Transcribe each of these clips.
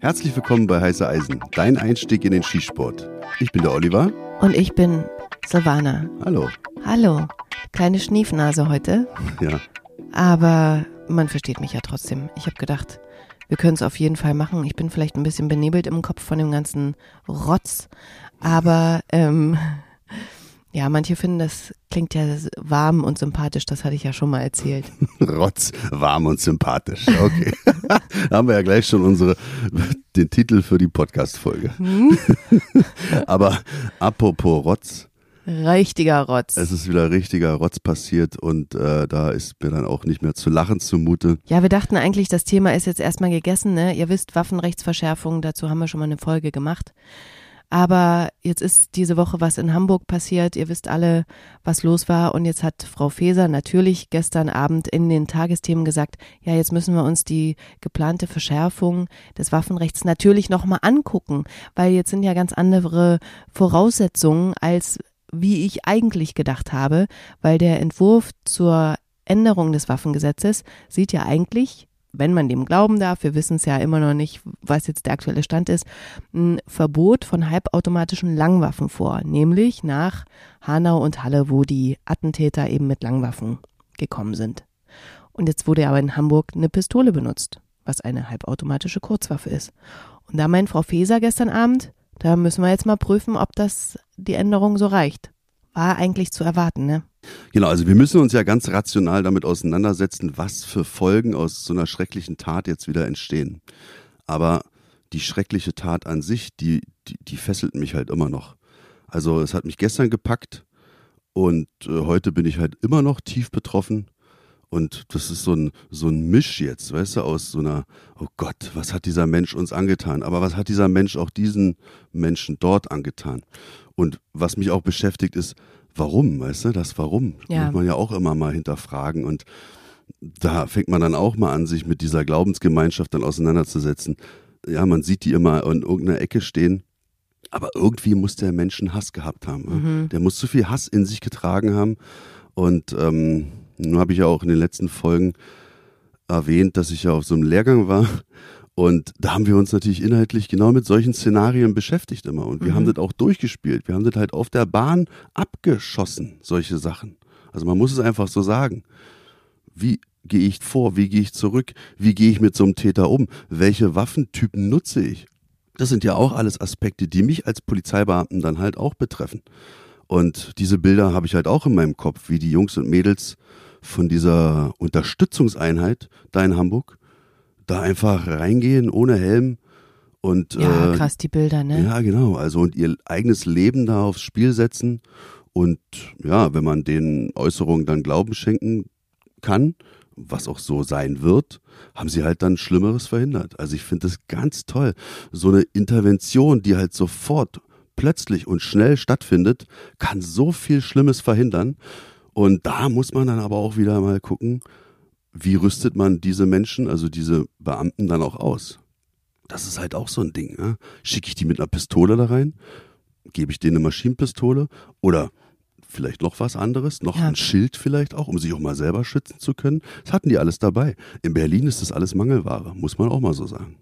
Herzlich willkommen bei Heiße Eisen, dein Einstieg in den Skisport. Ich bin der Oliver. Und ich bin Silvana. Hallo. Hallo. Kleine Schniefnase heute. Ja. Aber man versteht mich ja trotzdem. Ich habe gedacht, wir können es auf jeden Fall machen. Ich bin vielleicht ein bisschen benebelt im Kopf von dem ganzen Rotz. Aber ähm, ja, manche finden, das klingt ja warm und sympathisch, das hatte ich ja schon mal erzählt. Rotz, warm und sympathisch. Okay. da haben wir ja gleich schon unsere, den Titel für die Podcast-Folge. Hm? Aber apropos Rotz. Richtiger Rotz. Es ist wieder richtiger Rotz passiert und äh, da ist mir dann auch nicht mehr zu lachen zumute. Ja, wir dachten eigentlich, das Thema ist jetzt erstmal gegessen, ne? Ihr wisst, Waffenrechtsverschärfung, dazu haben wir schon mal eine Folge gemacht. Aber jetzt ist diese Woche was in Hamburg passiert. Ihr wisst alle, was los war. Und jetzt hat Frau Feser natürlich gestern Abend in den Tagesthemen gesagt, ja, jetzt müssen wir uns die geplante Verschärfung des Waffenrechts natürlich nochmal angucken, weil jetzt sind ja ganz andere Voraussetzungen, als wie ich eigentlich gedacht habe, weil der Entwurf zur Änderung des Waffengesetzes sieht ja eigentlich wenn man dem glauben darf, wir wissen es ja immer noch nicht, was jetzt der aktuelle Stand ist, ein Verbot von halbautomatischen Langwaffen vor, nämlich nach Hanau und Halle, wo die Attentäter eben mit Langwaffen gekommen sind. Und jetzt wurde aber in Hamburg eine Pistole benutzt, was eine halbautomatische Kurzwaffe ist. Und da meint Frau Feser gestern Abend, da müssen wir jetzt mal prüfen, ob das die Änderung so reicht. War eigentlich zu erwarten, ne? Genau, also wir müssen uns ja ganz rational damit auseinandersetzen, was für Folgen aus so einer schrecklichen Tat jetzt wieder entstehen. Aber die schreckliche Tat an sich, die, die, die fesselt mich halt immer noch. Also es hat mich gestern gepackt und äh, heute bin ich halt immer noch tief betroffen. Und das ist so ein, so ein Misch jetzt, weißt du, aus so einer, oh Gott, was hat dieser Mensch uns angetan? Aber was hat dieser Mensch auch diesen Menschen dort angetan? Und was mich auch beschäftigt ist, warum, weißt du, das Warum ja. muss man ja auch immer mal hinterfragen und da fängt man dann auch mal an, sich mit dieser Glaubensgemeinschaft dann auseinanderzusetzen. Ja, man sieht die immer in irgendeiner Ecke stehen, aber irgendwie muss der Mensch einen Hass gehabt haben. Mhm. Der muss zu viel Hass in sich getragen haben und ähm, nun habe ich ja auch in den letzten Folgen erwähnt, dass ich ja auf so einem Lehrgang war und da haben wir uns natürlich inhaltlich genau mit solchen Szenarien beschäftigt immer. Und wir mhm. haben das auch durchgespielt. Wir haben das halt auf der Bahn abgeschossen, solche Sachen. Also man muss es einfach so sagen. Wie gehe ich vor? Wie gehe ich zurück? Wie gehe ich mit so einem Täter um? Welche Waffentypen nutze ich? Das sind ja auch alles Aspekte, die mich als Polizeibeamten dann halt auch betreffen. Und diese Bilder habe ich halt auch in meinem Kopf, wie die Jungs und Mädels von dieser Unterstützungseinheit da in Hamburg da einfach reingehen ohne Helm und ja, äh, krass die Bilder, ne? Ja, genau. Also und ihr eigenes Leben da aufs Spiel setzen und ja, wenn man den Äußerungen dann Glauben schenken kann, was auch so sein wird, haben sie halt dann Schlimmeres verhindert. Also ich finde das ganz toll. So eine Intervention, die halt sofort, plötzlich und schnell stattfindet, kann so viel Schlimmes verhindern. Und da muss man dann aber auch wieder mal gucken, wie rüstet man diese Menschen, also diese Beamten dann auch aus? Das ist halt auch so ein Ding. Ne? Schicke ich die mit einer Pistole da rein? Gebe ich denen eine Maschinenpistole? Oder vielleicht noch was anderes? Noch ja. ein Schild vielleicht auch, um sich auch mal selber schützen zu können? Das hatten die alles dabei. In Berlin ist das alles Mangelware, muss man auch mal so sagen.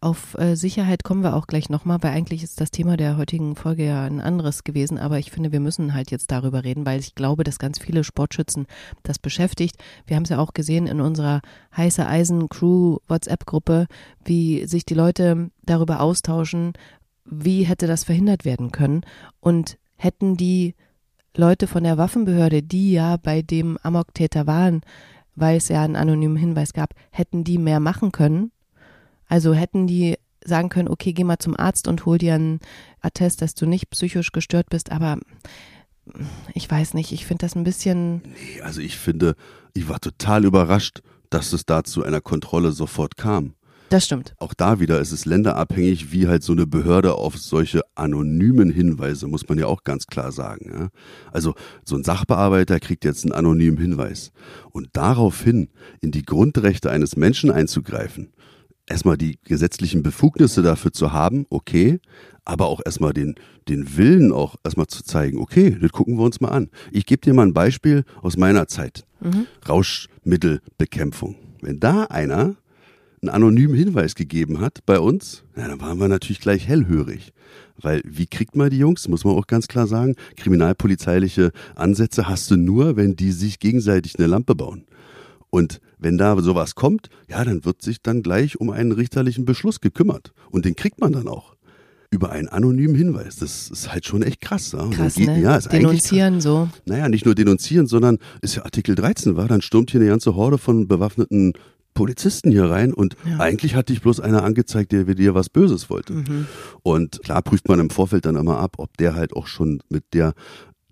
Auf äh, Sicherheit kommen wir auch gleich nochmal, weil eigentlich ist das Thema der heutigen Folge ja ein anderes gewesen, aber ich finde, wir müssen halt jetzt darüber reden, weil ich glaube, dass ganz viele Sportschützen das beschäftigt. Wir haben es ja auch gesehen in unserer heiße Eisen Crew WhatsApp-Gruppe, wie sich die Leute darüber austauschen, wie hätte das verhindert werden können. Und hätten die Leute von der Waffenbehörde, die ja bei dem Amok-Täter waren, weil es ja einen anonymen Hinweis gab, hätten die mehr machen können, also hätten die sagen können, okay, geh mal zum Arzt und hol dir einen Attest, dass du nicht psychisch gestört bist, aber ich weiß nicht, ich finde das ein bisschen. Nee, also ich finde, ich war total überrascht, dass es da zu einer Kontrolle sofort kam. Das stimmt. Auch da wieder ist es länderabhängig, wie halt so eine Behörde auf solche anonymen Hinweise, muss man ja auch ganz klar sagen. Ja? Also so ein Sachbearbeiter kriegt jetzt einen anonymen Hinweis. Und daraufhin in die Grundrechte eines Menschen einzugreifen, erstmal die gesetzlichen Befugnisse dafür zu haben, okay, aber auch erstmal den, den Willen auch erstmal zu zeigen, okay, das gucken wir uns mal an. Ich gebe dir mal ein Beispiel aus meiner Zeit. Mhm. Rauschmittelbekämpfung. Wenn da einer einen anonymen Hinweis gegeben hat bei uns, ja, dann waren wir natürlich gleich hellhörig. Weil wie kriegt man die Jungs, muss man auch ganz klar sagen, kriminalpolizeiliche Ansätze hast du nur, wenn die sich gegenseitig eine Lampe bauen. Und wenn da sowas kommt, ja, dann wird sich dann gleich um einen richterlichen Beschluss gekümmert. Und den kriegt man dann auch. Über einen anonymen Hinweis. Das ist halt schon echt krass. Ja? Krass, geht, ne? ja, ist Denunzieren so. Naja, nicht nur denunzieren, sondern ist ja Artikel 13 war, dann stürmt hier eine ganze Horde von bewaffneten Polizisten hier rein und Ja. eigentlich hat dich bloß einer angezeigt, der dir was Böses wollte. Mhm. Und klar prüft man im Vorfeld dann immer ab, ob der halt auch schon mit der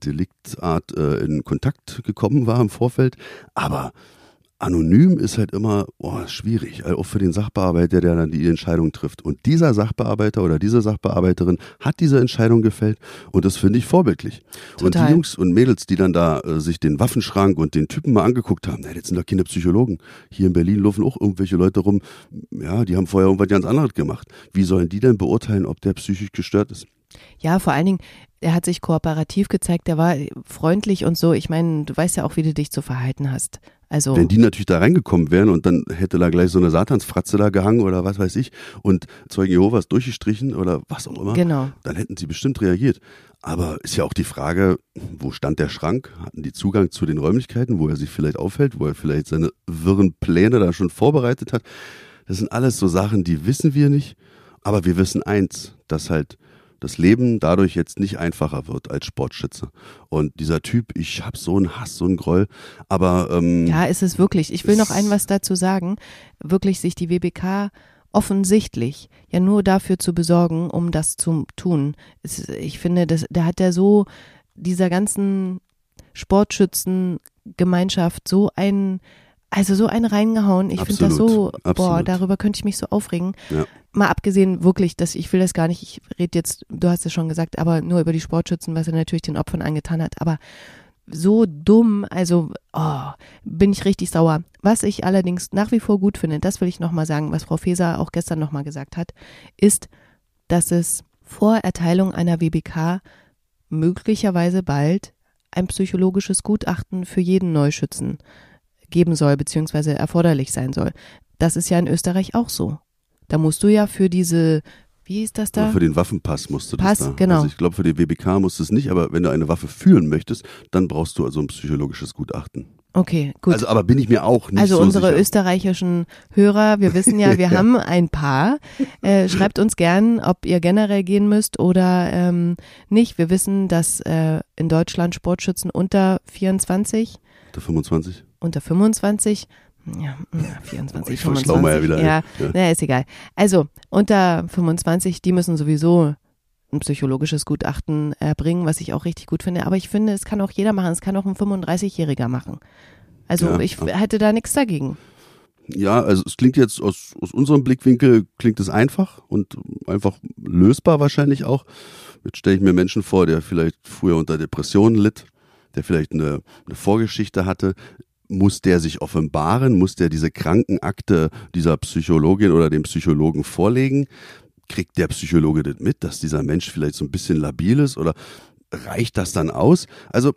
Deliktart äh, in Kontakt gekommen war im Vorfeld. Aber anonym ist halt immer oh, schwierig, also auch für den Sachbearbeiter, der dann die Entscheidung trifft. Und dieser Sachbearbeiter oder diese Sachbearbeiterin hat diese Entscheidung gefällt und das finde ich vorbildlich. Und Total. die Jungs und Mädels, die dann da äh, sich den Waffenschrank und den Typen mal angeguckt haben, na, das sind doch keine Psychologen. Hier in Berlin laufen auch irgendwelche Leute rum, ja, die haben vorher irgendwas ganz anderes gemacht. Wie sollen die denn beurteilen, ob der psychisch gestört ist? Ja, vor allen Dingen, er hat sich kooperativ gezeigt, er war freundlich und so. Ich meine, du weißt ja auch, wie du dich zu verhalten hast. Also, Wenn die natürlich da reingekommen wären und dann hätte da gleich so eine Satansfratze da gehangen oder was weiß ich und Zeugen Jehovas durchgestrichen oder was auch immer, genau. dann hätten sie bestimmt reagiert. Aber ist ja auch die Frage, wo stand der Schrank? Hatten die Zugang zu den Räumlichkeiten, wo er sich vielleicht aufhält, wo er vielleicht seine wirren Pläne da schon vorbereitet hat? Das sind alles so Sachen, die wissen wir nicht. Aber wir wissen eins, dass halt das Leben dadurch jetzt nicht einfacher wird als Sportschütze. Und dieser Typ, ich hab so einen Hass, so einen Groll, aber ähm, Ja, ist es wirklich. Ich will noch ein was dazu sagen. Wirklich sich die WBK offensichtlich ja nur dafür zu besorgen, um das zu tun. Es, ich finde, das, da hat er so dieser ganzen Sportschützengemeinschaft so ein, also so einen reingehauen. Ich finde das so, Absolut, boah, darüber könnte ich mich so aufregen. Ja. Mal abgesehen wirklich, dass ich will das gar nicht, ich rede jetzt, du hast es schon gesagt, aber nur über die Sportschützen, was er natürlich den Opfern angetan hat. Aber so dumm, also oh, bin ich richtig sauer. Was ich allerdings nach wie vor gut finde, das will ich nochmal sagen, was Frau Feser auch gestern nochmal gesagt hat, ist, dass es vor Erteilung einer WBK möglicherweise bald ein psychologisches Gutachten für jeden Neuschützen geben soll, beziehungsweise erforderlich sein soll. Das ist ja in Österreich auch so. Da musst du ja für diese, wie ist das da? Für den Waffenpass musst du Pass, das da. genau. Also ich glaube, für die WBK musst du es nicht, aber wenn du eine Waffe führen möchtest, dann brauchst du also ein psychologisches Gutachten. Okay, gut. Also, aber bin ich mir auch nicht Also so unsere sicher. österreichischen Hörer, wir wissen ja, wir haben ein paar. Äh, schreibt uns gern, ob ihr generell gehen müsst oder ähm, nicht. Wir wissen, dass äh, in Deutschland Sportschützen unter 24, Der 25. unter 25, ja, ja 24, Ich verschlau mal ja 25, wieder. ja, Ja. na, ist egal. Also unter 25, die müssen sowieso ein psychologisches Gutachten erbringen, was ich auch richtig gut finde. Aber ich finde, es kann auch jeder machen. Es kann auch ein 35-Jähriger machen. Also Ja, ich hätte da nichts dagegen. Ja, also es klingt jetzt aus, aus unserem Blickwinkel klingt es einfach und einfach lösbar wahrscheinlich auch. Jetzt stelle ich mir Menschen vor, der vielleicht früher unter Depressionen litt, der vielleicht eine, eine Vorgeschichte hatte. Muss der sich offenbaren? Muss der diese Krankenakte dieser Psychologin oder dem Psychologen vorlegen? Kriegt der Psychologe das mit, dass dieser Mensch vielleicht so ein bisschen labil ist oder reicht das dann aus? Also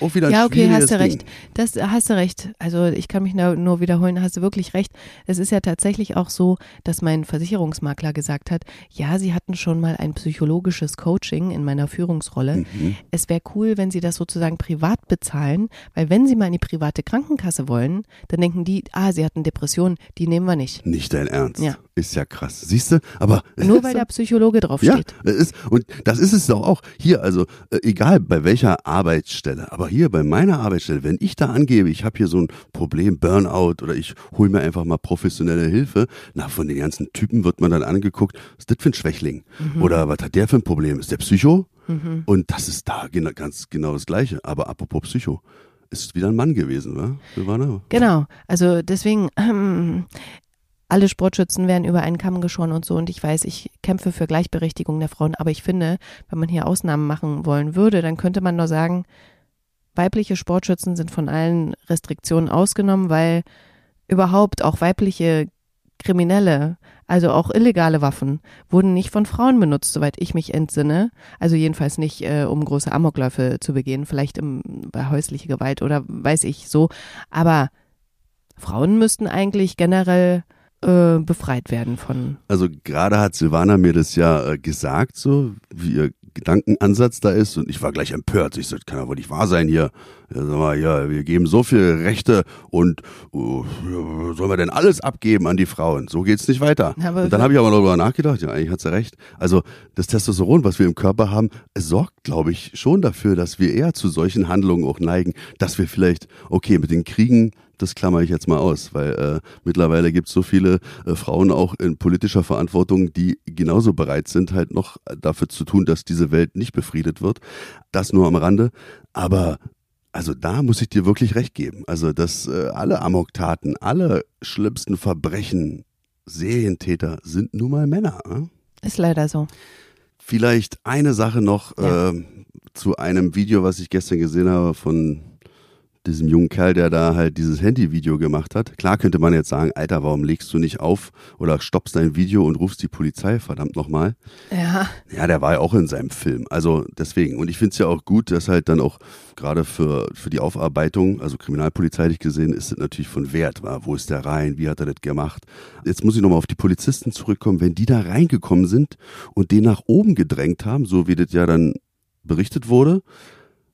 auch wieder Ja, okay, hast du Ding. recht. Das hast du recht. Also ich kann mich nur wiederholen, hast du wirklich recht. Es ist ja tatsächlich auch so, dass mein Versicherungsmakler gesagt hat, ja, sie hatten schon mal ein psychologisches Coaching in meiner Führungsrolle. Mhm. Es wäre cool, wenn sie das sozusagen privat bezahlen, weil wenn sie mal in die private Krankenkasse wollen, dann denken die, ah, sie hatten Depressionen, die nehmen wir nicht. Nicht dein Ernst. Ja. Ist ja krass. Siehst du? Aber Nur weil der Psychologe ja, draufsteht. das ist, und das ist es doch auch. Hier, also äh, egal bei welcher Arbeitsstelle, aber hier bei meiner Arbeitsstelle, wenn ich da angebe, ich habe hier so ein Problem, Burnout oder ich hole mir einfach mal professionelle Hilfe, na, von den ganzen Typen wird man dann angeguckt, was ist das für ein Schwächling? Mhm. Oder was hat der für ein Problem? Ist der Psycho? Und das ist da gena ganz genau das Gleiche. Aber apropos Psycho, ist wieder ein Mann gewesen, wa? Silvana? Genau, also deswegen, ähm, alle Sportschützen werden über einen Kamm geschoren und so. Und ich weiß, ich kämpfe für Gleichberechtigung der Frauen. Aber ich finde, wenn man hier Ausnahmen machen wollen würde, dann könnte man nur sagen, weibliche Sportschützen sind von allen Restriktionen ausgenommen, weil überhaupt auch weibliche Kriminelle, also auch illegale Waffen, wurden nicht von Frauen benutzt, soweit ich mich entsinne. Also jedenfalls nicht, äh, um große Amokläufe zu begehen, vielleicht im, bei häuslicher Gewalt oder weiß ich so. Aber Frauen müssten eigentlich generell äh, befreit werden von. Also gerade hat Silvana mir das ja äh, gesagt, so wie ihr Gedankenansatz da ist und ich war gleich empört. Ich sagte, kann ja wohl nicht wahr sein hier. Ja, sag mal, ja, wir geben so viele Rechte und uh, sollen wir denn alles abgeben an die Frauen? So geht's nicht weiter. Aber und dann habe ich aber noch darüber nachgedacht, ja, eigentlich hat sie recht. Also das Testosteron, was wir im Körper haben, sorgt, glaube ich, schon dafür, dass wir eher zu solchen Handlungen auch neigen, dass wir vielleicht, okay, mit den Kriegen das klammer ich jetzt mal aus, weil äh, mittlerweile gibt es so viele äh, Frauen auch in politischer Verantwortung, die genauso bereit sind, halt noch dafür zu tun, dass diese Welt nicht befriedet wird. Das nur am Rande. Aber also da muss ich dir wirklich recht geben. Also dass äh, alle Amoktaten, alle schlimmsten Verbrechen, Serientäter sind nun mal Männer. Äh? Ist leider so. Vielleicht eine Sache noch Ja. äh, zu einem Video, was ich gestern gesehen habe von diesem jungen Kerl, der da halt dieses Handyvideo gemacht hat. Klar könnte man jetzt sagen, Alter, warum legst du nicht auf oder stoppst dein Video und rufst die Polizei, verdammt nochmal. Ja. Ja, der war ja auch in seinem Film. Also deswegen. Und ich finde es ja auch gut, dass halt dann auch gerade für, für die Aufarbeitung, also kriminalpolizeilich gesehen, ist es natürlich von Wert. War. Wo ist der rein? Wie hat er das gemacht? Jetzt muss ich nochmal auf die Polizisten zurückkommen. Wenn die da reingekommen sind und den nach oben gedrängt haben, so wie das ja dann berichtet wurde,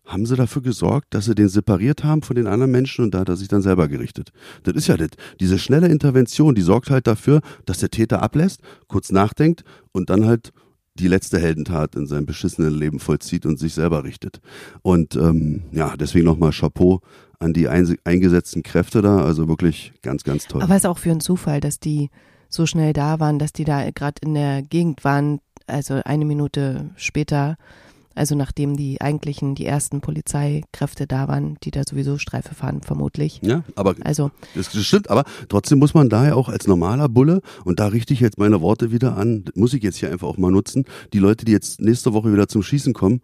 haben sie dafür gesorgt, dass sie den separiert haben von den anderen Menschen und da hat er sich dann selber gerichtet. Das ist ja das. Diese schnelle Intervention, die sorgt halt dafür, dass der Täter ablässt, kurz nachdenkt und dann halt die letzte Heldentat in seinem beschissenen Leben vollzieht und sich selber richtet. Und ähm, ja, deswegen nochmal Chapeau an die eingesetzten Kräfte da. Also wirklich ganz, ganz toll. Aber es ist auch für einen Zufall, dass die so schnell da waren, dass die da gerade in der Gegend waren, also eine Minute später, also nachdem die eigentlichen, die ersten Polizeikräfte da waren, die da sowieso Streife fahren, vermutlich. ja, aber Also, Das, das stimmt, aber trotzdem muss man daher auch als normaler Bulle, und da richte ich jetzt meine Worte wieder an, muss ich jetzt hier einfach auch mal nutzen, die Leute, die jetzt nächste Woche wieder zum Schießen kommen,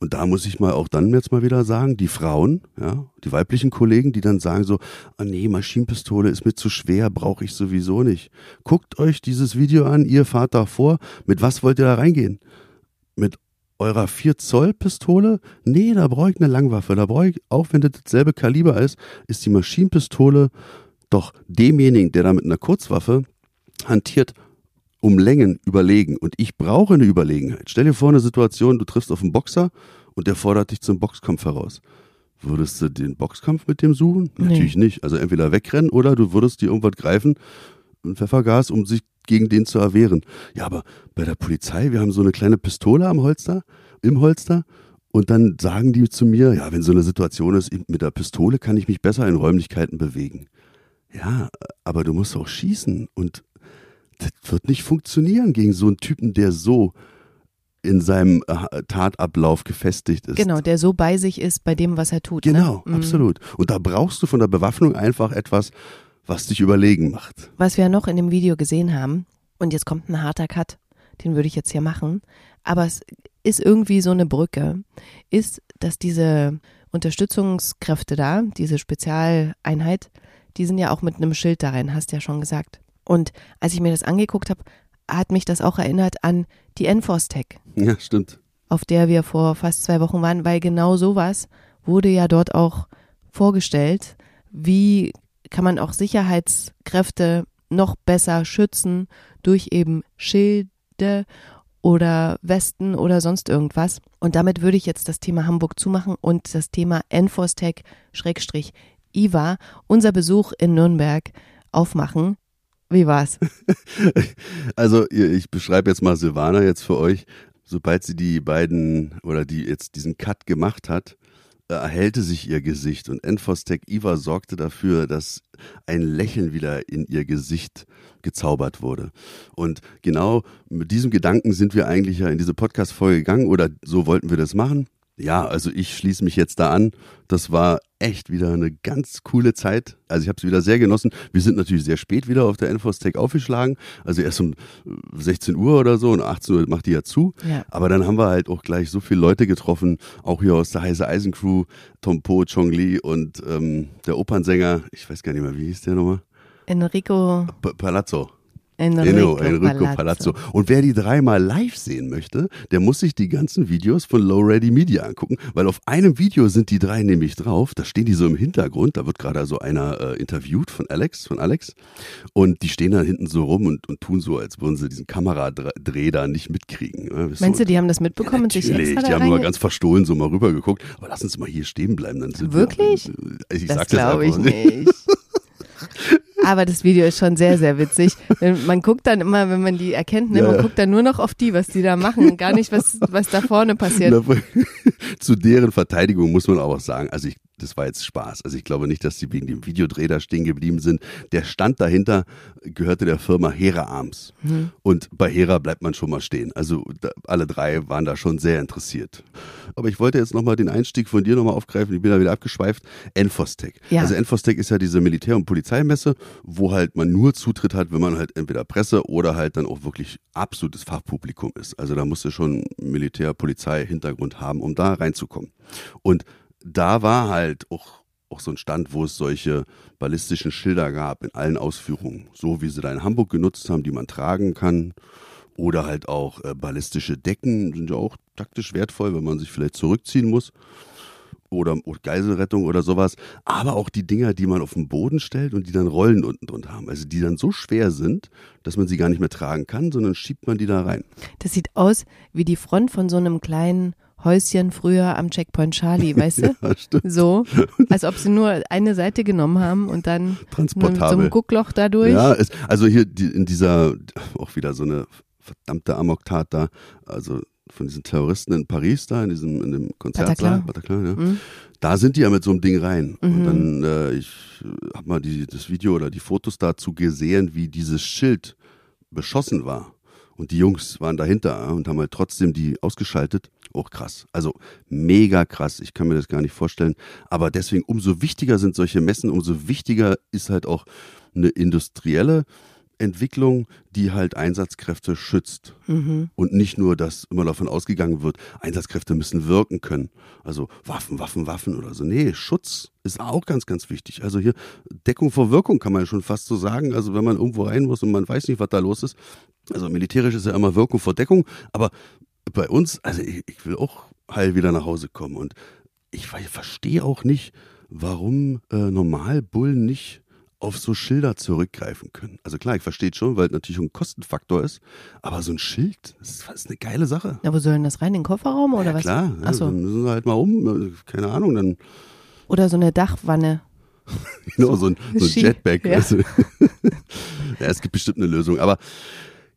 und da muss ich mal auch dann jetzt mal wieder sagen, die Frauen, ja, die weiblichen Kollegen, die dann sagen so, ah nee, Maschinenpistole ist mir zu schwer, brauche ich sowieso nicht. Guckt euch dieses Video an, ihr fahrt da vor, mit was wollt ihr da reingehen? Mit eurer 4 Zoll Pistole? Nee, da brauche ich eine Langwaffe. Da brauche ich, auch wenn das dasselbe Kaliber ist, ist die Maschinenpistole doch demjenigen, der da mit einer Kurzwaffe hantiert, um Längen überlegen. Und ich brauche eine Überlegenheit. Stell dir vor eine Situation, du triffst auf einen Boxer und der fordert dich zum Boxkampf heraus. Würdest du den Boxkampf mit dem suchen? Nee. Natürlich nicht. Also entweder wegrennen oder du würdest dir irgendwas greifen, ein Pfeffergas, um sich gegen den zu erwehren. Ja, aber bei der Polizei, wir haben so eine kleine Pistole am Holster, im Holster. Und dann sagen die zu mir, ja, wenn so eine Situation ist, mit der Pistole kann ich mich besser in Räumlichkeiten bewegen. Ja, aber du musst auch schießen und das wird nicht funktionieren gegen so einen Typen, der so in seinem äh, Tatablauf gefestigt ist. genau, der so bei sich ist bei dem, was er tut. Genau, ne? Absolut. Und da brauchst du von der Bewaffnung einfach etwas, was dich überlegen macht. Was wir noch in dem Video gesehen haben, und jetzt kommt ein harter Cut, den würde ich jetzt hier machen, aber es ist irgendwie so eine Brücke, ist, dass diese Unterstützungskräfte da, diese Spezialeinheit, die sind ja auch mit einem Schild da rein, hast ja schon gesagt. Und als ich mir das angeguckt habe, hat mich das auch erinnert an die Enforce Tech, Ja, stimmt. auf der wir vor fast zwei Wochen waren, weil genau sowas wurde ja dort auch vorgestellt. Wie kann man auch Sicherheitskräfte noch besser schützen durch eben Schilde oder Westen oder sonst irgendwas. Und damit würde ich jetzt das Thema Hamburg zumachen und das Thema Enforcetech Schrägstrich IVA, unser Besuch in Nürnberg, aufmachen. Wie war's? Also ich beschreibe jetzt mal Silvana jetzt für euch. Sobald sie die beiden oder die jetzt diesen Cut gemacht hat, erhellte sich ihr Gesicht und Enfostec Iva sorgte dafür, dass ein Lächeln wieder in ihr Gesicht gezaubert wurde. Und genau mit diesem Gedanken sind wir eigentlich ja in diese Podcast-Folge gegangen oder so wollten wir das machen. Ja, also ich schließe mich jetzt da an. Das war echt wieder eine ganz coole Zeit. Also ich habe es wieder sehr genossen. Wir sind natürlich sehr spät wieder auf der Infostech aufgeschlagen. Also erst um äh, 16 Uhr oder so und 18 Uhr macht die ja zu. Ja. Aber dann haben wir halt auch gleich so viele Leute getroffen, auch hier aus der Heise Eisen Crew, Tom Po, Chong Li und ähm, der Opernsänger, ich weiß gar nicht mehr, wie hieß der nochmal? Enrico, P Palazzo. Enrico, Enrico Palazzo. Und wer die dreimal live sehen möchte, der muss sich die ganzen Videos von Low Ready Media angucken, weil auf einem Video sind die drei nämlich drauf. Da stehen die so im Hintergrund. Da wird gerade so einer äh, interviewt von Alex, von Alex. Und die stehen da hinten so rum und, und tun so, als würden sie diesen Kameradreh da nicht mitkriegen. Ne? Meinst so, du, die haben das mitbekommen ja, und sich extra Die haben mal ganz verstohlen so mal rübergeguckt. Aber lass uns mal hier stehen bleiben. Dann sind Wirklich? Wir, ich das sag glaube ich nicht. Aber das Video ist schon sehr, sehr witzig. Man guckt dann immer, wenn man die erkennt, ne, Ja, man guckt dann nur noch auf die, was die da machen, gar nicht, was, was da vorne passiert. Zu deren Verteidigung muss man auch sagen, also ich, das war jetzt Spaß. Also ich glaube nicht, dass die wegen dem Videodreh da stehen geblieben sind. Der Stand dahinter gehörte der Firma Hera Arms. Mhm. Und bei Hera bleibt man schon mal stehen. Also da, alle drei waren da schon sehr interessiert. Aber ich wollte jetzt nochmal den Einstieg von dir nochmal aufgreifen. Ich bin da wieder abgeschweift. Enfostec. Ja. Also Enfostec ist ja diese Militär- und Polizeimesse, wo halt man nur Zutritt hat, wenn man halt entweder Presse oder halt dann auch wirklich absolutes Fachpublikum ist. Also da musst du schon Militär, Polizei, Hintergrund haben, um da reinzukommen. Und da war halt auch, auch so ein Stand, wo es solche ballistischen Schilder gab in allen Ausführungen. So wie sie da in Hamburg genutzt haben, die man tragen kann. Oder halt auch äh, ballistische Decken sind ja auch taktisch wertvoll, wenn man sich vielleicht zurückziehen muss. Oder, oder Geiselrettung oder sowas. Aber auch die Dinger, die man auf den Boden stellt und die dann Rollen unten drunter haben. Also die dann so schwer sind, dass man sie gar nicht mehr tragen kann, sondern schiebt man die da rein. Das sieht aus wie die Front von so einem kleinen Häuschen früher am Checkpoint Charlie, weißt du? Ja, stimmt. So, als ob sie nur eine Seite genommen haben und dann mit so einem Guckloch dadurch. Ja, es, also hier die, in dieser, auch wieder so eine verdammte Amoktat da, also von diesen Terroristen in Paris da, in diesem, in dem Konzertsaal, Bataclan, ja. Mhm. Da sind die ja mit so einem Ding rein. Und Mhm. dann, äh, ich habe mal die, das Video oder die Fotos dazu gesehen, wie dieses Schild beschossen war. Und die Jungs waren dahinter und haben halt trotzdem die ausgeschaltet. Auch krass. Also mega krass. Ich kann mir das gar nicht vorstellen. Aber deswegen umso wichtiger sind solche Messen, umso wichtiger ist halt auch eine industrielle Entwicklung, die halt Einsatzkräfte schützt. Mhm. Und nicht nur, dass immer davon ausgegangen wird, Einsatzkräfte müssen wirken können. Also Waffen, Waffen, Waffen oder so. Nee, Schutz ist auch ganz, ganz wichtig. Also hier Deckung vor Wirkung kann man ja schon fast so sagen. Also wenn man irgendwo rein muss und man weiß nicht, was da los ist. Also militärisch ist ja immer Wirkung vor Deckung. Aber bei uns, also ich, ich will auch heil wieder nach Hause kommen. Und ich, ver- verstehe auch nicht, warum äh, Normalbullen nicht auf so Schilder zurückgreifen können. Also klar, ich verstehe schon, weil es natürlich ein Kostenfaktor ist, aber so ein Schild, das ist, eine geile Sache. Na, wo sollen das rein? In den Kofferraum oder ja, was? klar, ja, so. dann müssen sie halt mal um, keine Ahnung, dann Oder so eine Dachwanne. genau, so ein, so ein Jetpack. ja. ja, es gibt bestimmt eine Lösung, aber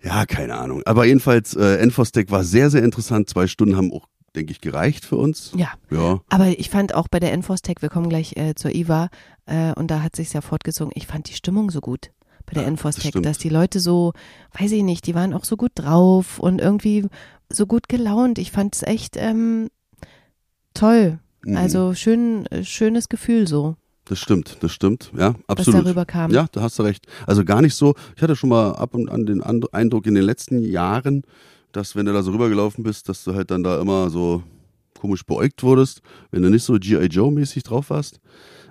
ja, keine Ahnung. Aber jedenfalls, äh, Enfostec war sehr, sehr interessant. Zwei Stunden haben auch, denke ich, gereicht für uns. Ja. Ja, Aber ich fand auch bei der Enfostec, wir kommen gleich äh, zur IWA, äh, und da hat sich's ja fortgezogen, ich fand die Stimmung so gut bei der Ja, das Enfostec, stimmt. dass die Leute so, weiß ich nicht, die waren auch so gut drauf und irgendwie so gut gelaunt. Ich fand es echt ähm, toll. Mhm. Also schön, äh, schönes Gefühl so, das stimmt, das stimmt. Ja, was absolut. darüber kam. Ja, da hast du recht. Also gar nicht so. Ich hatte schon mal ab und an den Eindruck in den letzten Jahren, dass wenn du da so rübergelaufen bist, dass du halt dann da immer so komisch beäugt wurdest, wenn du nicht so G.I. Joe-mäßig drauf warst.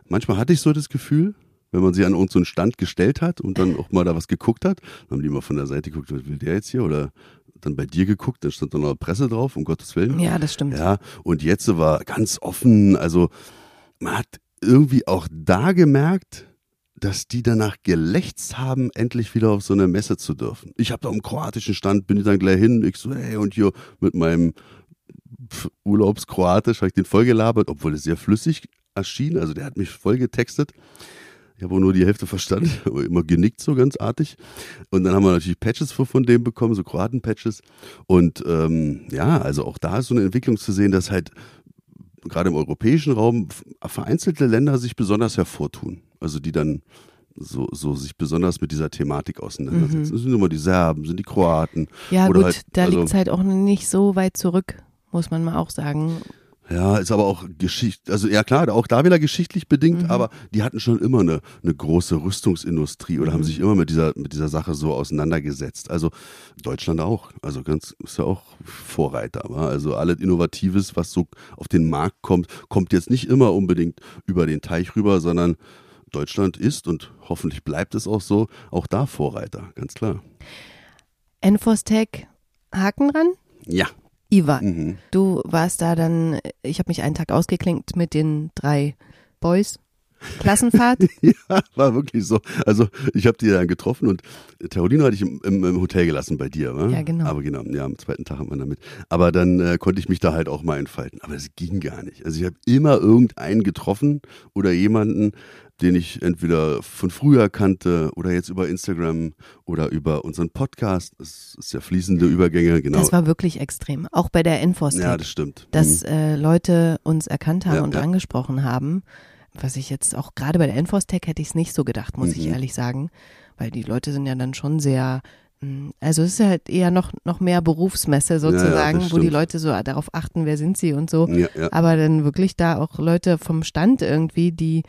Manchmal hatte ich so das Gefühl, wenn man sie an irgendeinen Stand gestellt hat und dann auch mal da was geguckt hat, dann haben die mal von der Seite geguckt, was will der jetzt hier? Oder dann bei dir geguckt, dann stand da noch Presse drauf, um Gottes Willen. Ja, das stimmt. Ja, und jetzt war ganz offen, also man hat irgendwie auch da gemerkt, dass die danach gelächzt haben, endlich wieder auf so eine Messe zu dürfen. Ich habe da am kroatischen Stand, bin ich dann gleich hin, ich so, hey, und hier mit meinem Urlaubskroatisch habe ich den voll gelabert, obwohl es sehr flüssig erschien, also der hat mich voll getextet. Ich habe auch nur die Hälfte verstanden, aber immer genickt so ganz artig. Und dann haben wir natürlich Patches von von dem bekommen, so Kroaten-Patches. Und ähm, ja, also auch da ist so eine Entwicklung zu sehen, dass halt gerade im europäischen Raum vereinzelte Länder sich besonders hervortun. Also die dann so, so sich besonders mit dieser Thematik auseinandersetzen. Das sind immer die Serben, sind die Kroaten. Ja, gut, halt, da also- liegt's halt auch nicht so weit zurück, muss man mal auch sagen. Ja, ist aber auch Geschichte, also ja klar, auch da wieder geschichtlich bedingt, Mhm. aber die hatten schon immer eine, eine große Rüstungsindustrie oder haben Mhm. sich immer mit dieser, mit dieser Sache so auseinandergesetzt. Also Deutschland auch, also ganz, ist ja auch Vorreiter, wa? also alles Innovatives, was so auf den Markt kommt, kommt jetzt nicht immer unbedingt über den Teich rüber, sondern Deutschland ist und hoffentlich bleibt es auch so, auch da Vorreiter, ganz klar. Enforce Tech, Haken dran? Ja. Ivan, Mhm. du warst da dann, ich habe mich einen Tag ausgeklinkt mit den drei Boys. Klassenfahrt? Ja, war wirklich so. Also ich habe die dann getroffen und Terolino hatte ich im, im, im Hotel gelassen bei dir, wa? Ja, genau. Aber genau, ja, am zweiten Tag hat man damit. Aber dann äh, konnte ich mich da halt auch mal entfalten. Aber es ging gar nicht. Also ich habe immer irgendeinen getroffen oder jemanden, den ich entweder von früher kannte oder jetzt über Instagram oder über unseren Podcast. Das ist ja fließende Übergänge, genau. Das war wirklich extrem. Auch bei der Enforce ja, das stimmt. dass äh, Leute uns erkannt haben Ja, und ja. angesprochen haben. Was ich jetzt auch gerade bei der Enforce Tech hätte ich es nicht so gedacht, muss ich Mhm. ehrlich sagen. Weil die Leute sind ja dann schon sehr, mh, also es ist halt eher noch, noch mehr Berufsmesse sozusagen, das wo die. Leute so darauf achten, wer sind sie und so. Mhm. Ja, ja. Aber dann wirklich da auch Leute vom Stand irgendwie, die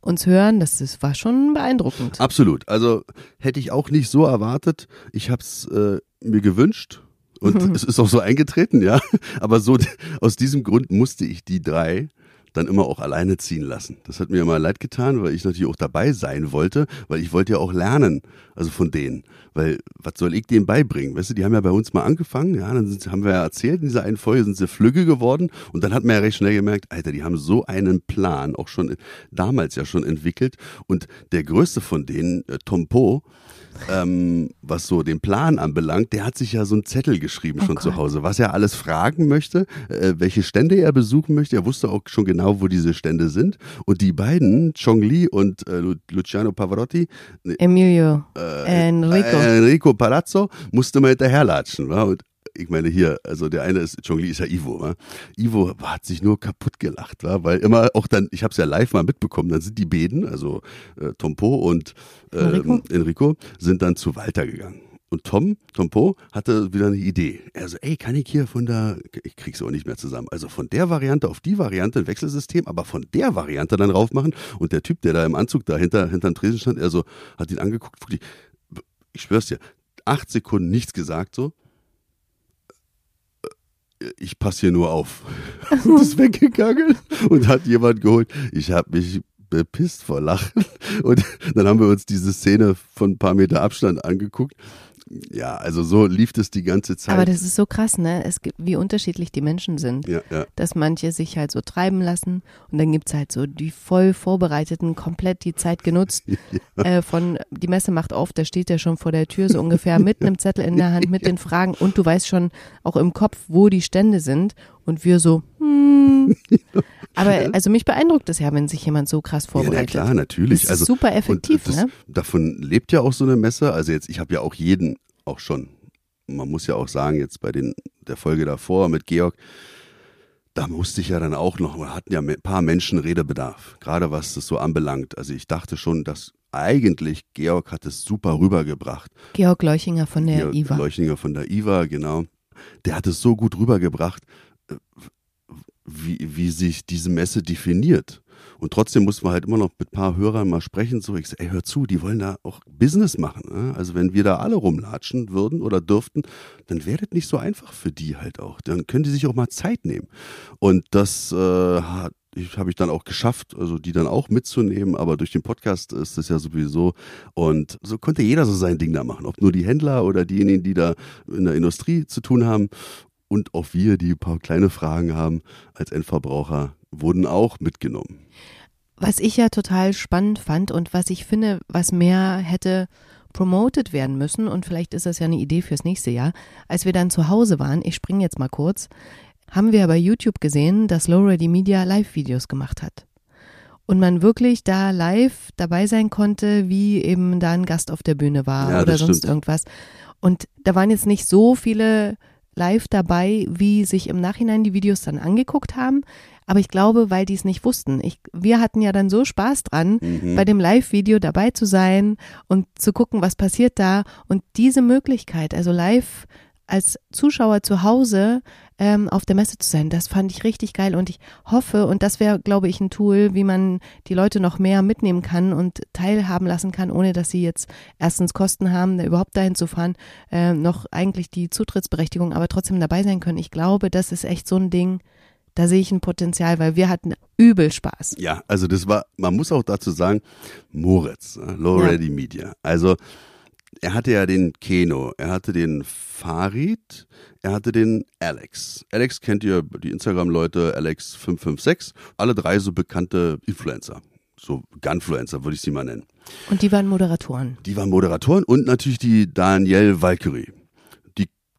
uns hören, das, das war schon beeindruckend. Absolut. Also hätte ich auch nicht so erwartet. Ich habe es äh, mir gewünscht und es ist auch so eingetreten, ja. Aber so aus diesem Grund musste ich die drei dann immer auch alleine ziehen lassen. Das hat mir immer leid getan, weil ich natürlich auch dabei sein wollte, weil ich wollte ja auch lernen, also von denen. Weil, was soll ich denen beibringen? Weißt du, die haben ja bei uns mal angefangen, ja, dann sind, haben wir ja erzählt, in dieser einen Folge sind sie flügge geworden und dann hat man ja recht schnell gemerkt, Alter, die haben so einen Plan, auch schon damals ja schon entwickelt und der größte von denen, äh, Tom Po, ähm, was so den Plan anbelangt, der hat sich ja so einen Zettel geschrieben Oh schon Gott. zu Hause, was er alles fragen möchte, äh, welche Stände er besuchen möchte. Er wusste auch schon genau, wo diese Stände sind. Und die beiden, Chong Li und äh, Lu- Luciano Pavarotti, Emilio, äh, Enrico. Enrico Palazzo, musste mal hinterherlatschen. Wa? Und ich meine hier, also der eine ist, Chong Li ist ja Ivo. Wa? Ivo hat sich nur kaputt gelacht, wa? weil immer auch dann, ich habe es ja live mal mitbekommen, dann sind die beiden, also äh, Tompo und äh, Enrico? Enrico, sind dann zu Walter gegangen. Und Tom, Tom Po, hatte wieder eine Idee. Er so, ey, kann ich hier von der, ich krieg's auch nicht mehr zusammen, also von der Variante auf die Variante ein Wechselsystem, aber von der Variante dann raufmachen. Und der Typ, der da im Anzug da hinter, hinterm Tresen stand, er so, hat ihn angeguckt, ich schwör's dir, acht Sekunden nichts gesagt, so. Äh, Ich passe hier nur auf. Und ist weggegangen und hat jemand geholt. Ich habe mich bepisst vor Lachen. Und dann haben wir uns diese Szene von ein paar Meter Abstand angeguckt. Ja, also so lief es die ganze Zeit. Aber das ist so krass, ne? Es gibt, wie unterschiedlich die Menschen sind. ja, ja. dass manche sich halt so treiben lassen und dann gibt's halt so die voll vorbereiteten, komplett die Zeit genutzt äh, von die Messe macht auf, da steht er schon vor der Tür so ungefähr mit einem Zettel in der Hand, mit den Fragen und du weißt schon auch im Kopf, wo die Stände sind und wir so, hm. Aber also mich beeindruckt es ja, wenn sich jemand so krass Ja, na vorbereitet. klar, natürlich. Das ist also, super effektiv, das, ne? Davon lebt ja auch so eine Messe. Also jetzt, ich habe ja auch jeden, auch schon, man muss ja auch sagen, jetzt bei den, der Folge davor mit Georg, da musste ich ja dann auch noch, wir hatten ja ein paar Menschen Redebedarf, gerade was das so anbelangt. Also ich dachte schon, dass eigentlich Georg hat es super rübergebracht. Georg Leuchinger von der Georg IWA. Leuchinger von der IWA, genau. Der hat es so gut rübergebracht, wie, wie sich diese Messe definiert. Und trotzdem muss man halt immer noch mit ein paar Hörern mal sprechen, so ich sag, ey, hör zu, die wollen da auch Business machen. Ne? Also wenn wir da alle rumlatschen würden oder dürften, dann wäre das nicht so einfach für die halt auch. Dann können die sich auch mal Zeit nehmen. Und das äh, habe ich dann auch geschafft, also die dann auch mitzunehmen, aber durch den Podcast ist das ja sowieso und so konnte jeder so sein Ding da machen, ob nur die Händler oder diejenigen, die da in der Industrie zu tun haben und auch wir, die ein paar kleine Fragen haben als Endverbraucher, wurden auch mitgenommen. Was ich ja total spannend fand und was ich finde, was mehr hätte promoted werden müssen und vielleicht ist das ja eine Idee fürs nächste Jahr, als wir dann zu Hause waren, ich springe jetzt mal kurz, haben wir bei YouTube gesehen, dass Low Ready Media Live-Videos gemacht hat. Und man wirklich da live dabei sein konnte, wie eben da ein Gast auf der Bühne war Ja, oder sonst stimmt. irgendwas. Und da waren jetzt nicht so viele live dabei, wie sich im Nachhinein die Videos dann angeguckt haben. Aber ich glaube, weil die es nicht wussten. Ich, wir hatten ja dann so Spaß dran, Mhm. bei dem Live-Video dabei zu sein und zu gucken, was passiert da. Und diese Möglichkeit, also live als Zuschauer zu Hause ähm, auf der Messe zu sein, das fand ich richtig geil. Und ich hoffe, und das wäre, glaube ich, ein Tool, wie man die Leute noch mehr mitnehmen kann und teilhaben lassen kann, ohne dass sie jetzt erstens Kosten haben, überhaupt dahin zu fahren, äh, noch eigentlich die Zutrittsberechtigung, aber trotzdem dabei sein können. Ich glaube, das ist echt so ein Ding, Da sehe ich ein Potenzial, weil wir hatten übel Spaß. Ja, also das war, man muss auch dazu sagen, Moritz, äh, Low Ja. Ready Media. Also er hatte ja den Keno, er hatte den Farid, er hatte den Alex. Alex kennt ihr, die Instagram-Leute, Alex556, alle drei so bekannte Influencer. So Gunfluencer würde ich sie mal nennen. Und die waren Moderatoren. Die waren Moderatoren und natürlich die Danielle Valkyrie.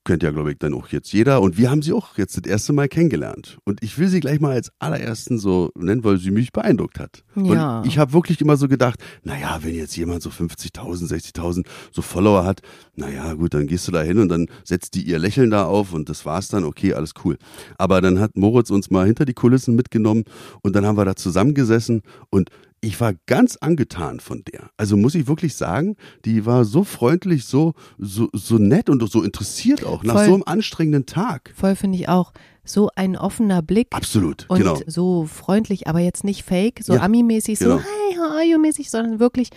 Kennt ja, glaube ich, dann auch jetzt jeder. Und wir haben sie auch jetzt das erste Mal kennengelernt. Und ich will sie gleich mal als allerersten so nennen, weil sie mich beeindruckt hat. Ja. Und ich habe wirklich immer so gedacht, naja, wenn jetzt jemand so 50.000, 60.000 so Follower hat, naja, gut, dann gehst du da hin und dann setzt die ihr Lächeln da auf und das war's dann, okay, alles cool. Aber dann hat Moritz uns mal hinter die Kulissen mitgenommen und dann haben wir da zusammengesessen und ich war ganz angetan von der. Also muss ich wirklich sagen, die war so freundlich, so, so, so nett und so interessiert auch nach Voll. so einem anstrengenden Tag. Voll finde ich auch. So ein offener Blick. Absolut, Und genau. so freundlich, aber jetzt nicht fake, so Ja, Ami-mäßig, so genau. hi, how are you mäßig, sondern wirklich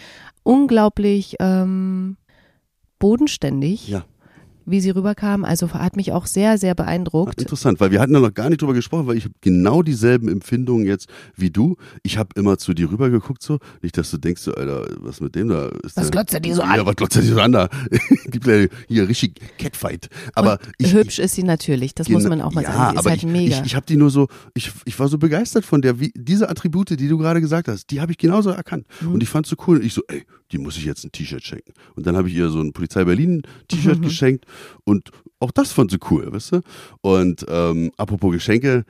unglaublich ähm, bodenständig, Ja. Wie sie rüberkam. Also hat mich auch sehr, sehr Ach, beeindruckt. interessant, weil wir hatten da noch gar nicht drüber gesprochen, weil ich habe genau dieselben Empfindungen jetzt wie du. Ich habe immer zu dir rübergeguckt so, nicht, dass du denkst, so, Alter, was mit dem da ist. Was glotzt er die so Ja, an? was glotzt er die so an da? Gibt ja hier richtig Catfight. Aber Und ich, hübsch ist sie natürlich, das muss man auch mal ja, sagen. Die ist halt ich, mega. Ich, ich habe die nur so, ich, ich war so begeistert von der, wie diese Attribute, die du gerade gesagt hast, die habe ich genauso erkannt. Mhm. Und ich fand so cool. Und ich so, ey, die muss ich jetzt ein T-Shirt schenken. Und dann habe ich ihr so ein Polizei Berlin T-Shirt Mhm. geschenkt. Und auch das fand sie cool, weißt du? Und ähm, apropos Geschenke,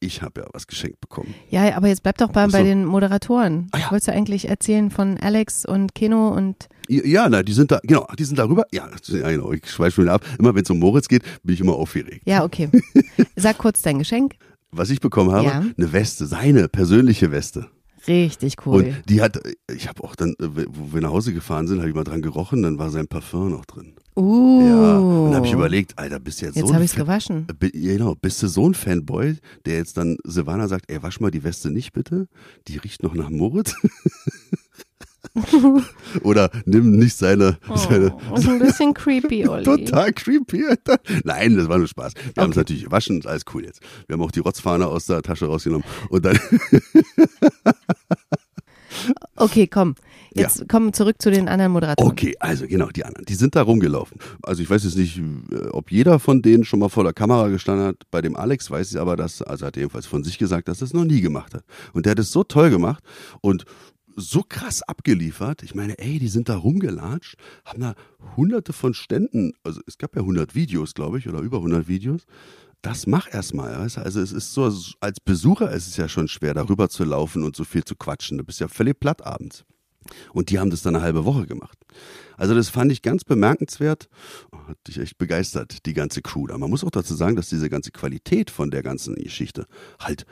ich habe ja was geschenkt bekommen. ja, aber jetzt bleib doch bei so. den Moderatoren. Ah ja. Wolltest du eigentlich erzählen von Alex und Keno und Ja, na, die sind da, genau, die sind darüber. Ja, ja genau, ich schweife schon wieder ab. Immer wenn es um Moritz geht, bin ich immer aufgeregt. ja, okay. Sag kurz dein Geschenk. Was ich bekommen habe, Ja. eine Weste, seine persönliche Weste. Richtig cool. Und die hat, ich habe auch dann, äh, wo wir nach Hause gefahren sind, habe ich mal dran gerochen, dann war sein Parfum noch drin. uh. Ja. Und dann habe ich überlegt, Alter, bist du jetzt, Jetzt so habe ein ich es gewaschen. Äh, Genau, bist du so ein Fanboy, der jetzt dann Silvana sagt, ey, wasch mal die Weste nicht bitte, die riecht noch nach Moritz. Oder nimm nicht seine, seine Oh, ist ein bisschen creepy, Olli. total creepy, Alter. Nein, das war nur Spaß. Wir haben es Okay. natürlich gewaschen, ist alles cool jetzt. Wir haben auch die Rotzfahne aus der Tasche rausgenommen und dann, Okay, komm. Jetzt kommen wir zurück zu den anderen Moderatoren. Okay, also genau, die anderen, die sind da rumgelaufen. Also ich weiß jetzt nicht, äh, ob jeder von denen schon mal vor der Kamera gestanden hat. Bei dem Alex weiß ich aber, dass, also hat er jedenfalls von sich gesagt, dass er es noch nie gemacht hat. Und der hat es so toll gemacht und so krass abgeliefert. Ich meine, ey, die sind da rumgelatscht, haben da hunderte von Ständen, also es gab ja 100 Videos, glaube ich, oder über 100 Videos. Das mach erstmal, weißt du? Also es ist so, als Besucher ist es ja schon schwer, darüber zu laufen und so viel zu quatschen. Du bist ja völlig platt abends. Und die haben das dann eine halbe Woche gemacht. Also das fand ich ganz bemerkenswert. Hat dich echt begeistert, die ganze Crew da. Man muss auch dazu sagen, dass diese ganze Qualität von der ganzen Geschichte halt